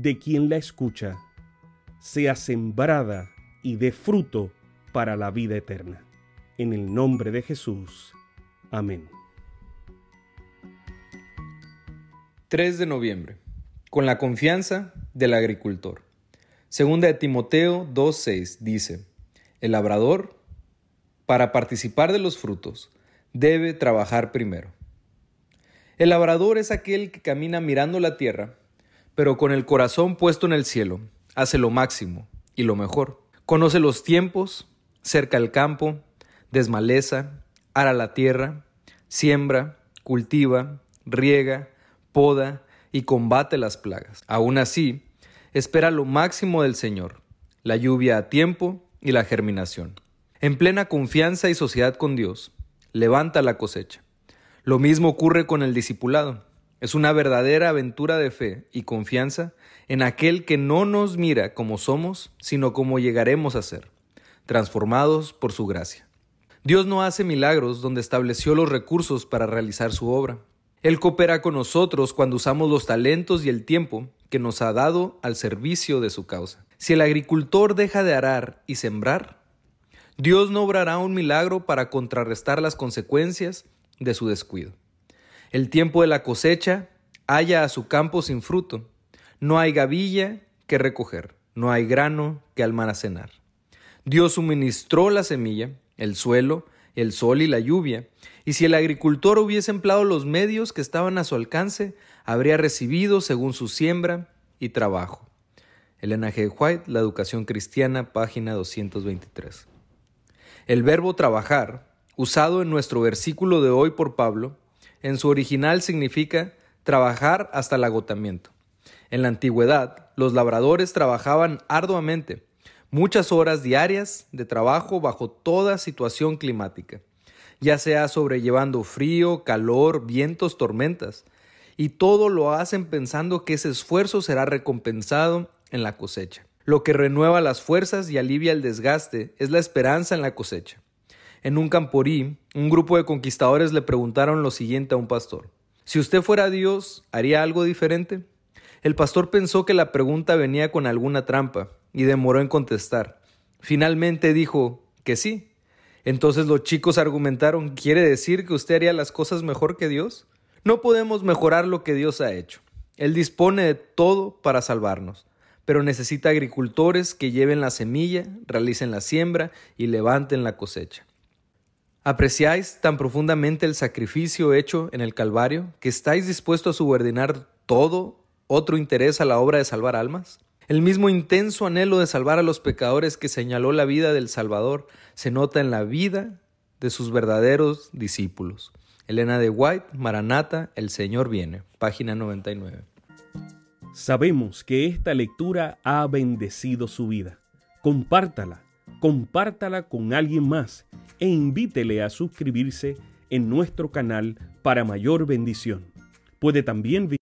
de quien la escucha, sea sembrada y dé fruto para la vida eterna. En el nombre de Jesús. Amén. 3 de noviembre. Con la confianza del agricultor. Segunda de Timoteo 2.6 dice, el labrador, para participar de los frutos, debe trabajar primero. El labrador es aquel que camina mirando la tierra, pero con el corazón puesto en el cielo, hace lo máximo y lo mejor. Conoce los tiempos, cerca el campo, desmaleza, ara la tierra, siembra, cultiva, riega, poda y combate las plagas. Aún así, espera lo máximo del Señor, la lluvia a tiempo y la germinación. En plena confianza y sociedad con Dios, levanta la cosecha. Lo mismo ocurre con el discipulado. Es una verdadera aventura de fe y confianza en aquel que no nos mira como somos, sino como llegaremos a ser, transformados por su gracia. Dios no hace milagros donde estableció los recursos para realizar su obra. Él coopera con nosotros cuando usamos los talentos y el tiempo que nos ha dado al servicio de su causa. Si el agricultor deja de arar y sembrar, Dios no obrará un milagro para contrarrestar las consecuencias de su descuido. El tiempo de la cosecha halla a su campo sin fruto. No hay gavilla que recoger, no hay grano que almacenar. Dios suministró la semilla, el suelo, el sol y la lluvia, y si el agricultor hubiese empleado los medios que estaban a su alcance, habría recibido según su siembra y trabajo. Elena G. White, La Educación Cristiana, página 223. El verbo trabajar, usado en nuestro versículo de hoy por Pablo, en su original significa trabajar hasta el agotamiento. En la antigüedad, los labradores trabajaban arduamente, muchas horas diarias de trabajo bajo toda situación climática ya sea sobrellevando frío, calor, vientos, tormentas, y todo lo hacen pensando que ese esfuerzo será recompensado en la cosecha. Lo que renueva las fuerzas y alivia el desgaste es la esperanza en la cosecha. En un camporí, un grupo de conquistadores le preguntaron lo siguiente a un pastor. Si usted fuera Dios, ¿haría algo diferente? El pastor pensó que la pregunta venía con alguna trampa y demoró en contestar. Finalmente dijo que sí, entonces los chicos argumentaron, ¿quiere decir que usted haría las cosas mejor que Dios? No podemos mejorar lo que Dios ha hecho. Él dispone de todo para salvarnos, pero necesita agricultores que lleven la semilla, realicen la siembra y levanten la cosecha. ¿Apreciáis tan profundamente el sacrificio hecho en el Calvario que estáis dispuestos a subordinar todo otro interés a la obra de salvar almas? El mismo intenso anhelo de salvar a los pecadores que señaló la vida del Salvador se nota en la vida de sus verdaderos discípulos. Elena de White, Maranata, El Señor viene, página 99. Sabemos que esta lectura ha bendecido su vida. Compártala, compártala con alguien más e invítele a suscribirse en nuestro canal para mayor bendición. Puede también